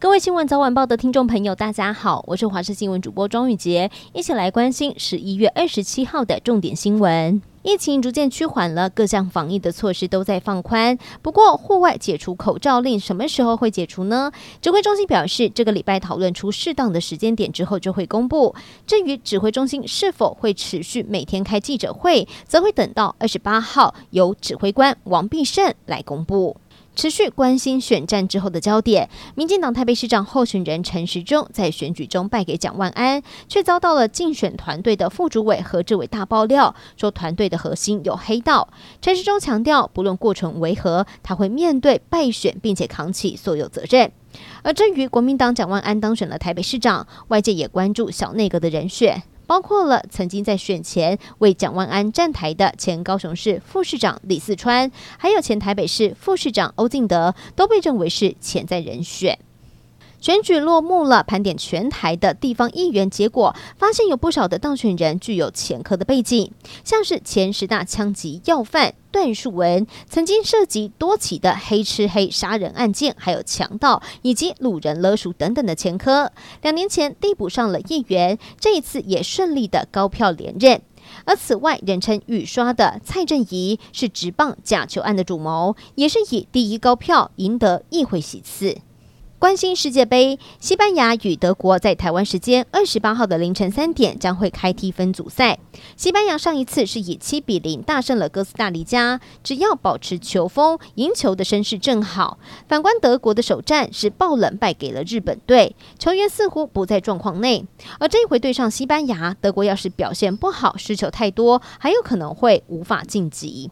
各位新闻早晚报的听众朋友，大家好，我是华视新闻主播庄宇杰，一起来关心十一月二十七号的重点新闻。疫情逐渐趋缓了，各项防疫的措施都在放宽。不过，户外解除口罩令什么时候会解除呢？指挥中心表示，这个礼拜讨论出适当的时间点之后就会公布。至于指挥中心是否会持续每天开记者会，则会等到二十八号由指挥官王必胜来公布。持续关心选战之后的焦点，民进党台北市长候选人陈时中在选举中败给蒋万安，却遭到了竞选团队的副主委何志伟大爆料，说团队的核心有黑道。陈时中强调，不论过程为何，他会面对败选，并且扛起所有责任。而至于国民党蒋万安当选了台北市长，外界也关注小内阁的人选。包括了曾经在选前为蒋万安站台的前高雄市副市长李四川，还有前台北市副市长欧进德，都被认为是潜在人选。选举落幕了，盘点全台的地方议员结果，发现有不少的当选人具有前科的背景，像是前十大枪击要犯段树文，曾经涉及多起的黑吃黑杀人案件，还有强盗以及掳人勒赎等等的前科。两年前递补上了议员，这一次也顺利的高票连任。而此外，人称雨刷的蔡正宜是直棒假球案的主谋，也是以第一高票赢得议会席次。关心世界杯，西班牙与德国在台湾时间二十八号的凌晨三点将会开踢分组赛。西班牙上一次是以七比零大胜了哥斯达黎加，只要保持球风，赢球的声势正好。反观德国的首战是爆冷败给了日本队，球员似乎不在状况内。而这一回对上西班牙，德国要是表现不好，失球太多，还有可能会无法晋级。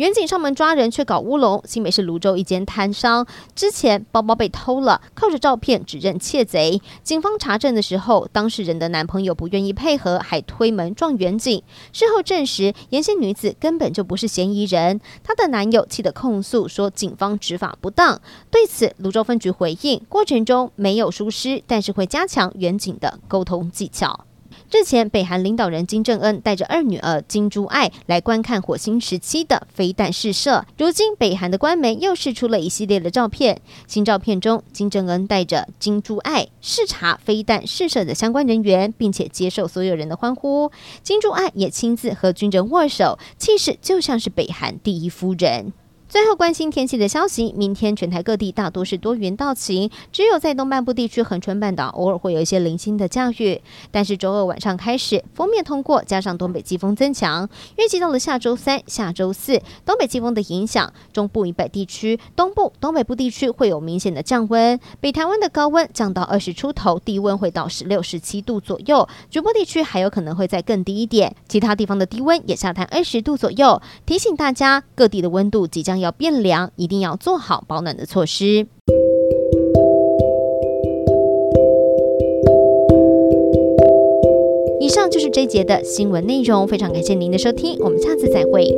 远警上门抓人，却搞乌龙。新北市泸州一间摊商之前包包被偷了，靠着照片指认窃贼。警方查证的时候，当事人的男朋友不愿意配合，还推门撞远警。事后证实，沿线女子根本就不是嫌疑人。她的男友气得控诉说，警方执法不当。对此，泸州分局回应，过程中没有疏失，但是会加强远警的沟通技巧。日前，北韩领导人金正恩带着二女儿金珠爱来观看火星时期的飞弹试射。如今，北韩的官媒又释出了一系列的照片。新照片中，金正恩带着金珠爱视察飞弹试射的相关人员，并且接受所有人的欢呼。金珠爱也亲自和军人握手，气势就像是北韩第一夫人。最后关心天气的消息，明天全台各地大多是多云到晴，只有在东半部地区恒春半岛偶尔会有一些零星的降雨。但是周二晚上开始，锋面通过，加上东北季风增强，预计到了下周三、下周四，东北季风的影响，中部以北地区、东部、东北部地区会有明显的降温，北台湾的高温降到二十出头，低温会到十六、十七度左右，局部地区还有可能会再更低一点，其他地方的低温也下探二十度左右。提醒大家，各地的温度即将要变凉，一定要做好保暖的措施。以上就是这一节的新闻内容，非常感谢您的收听，我们下次再会。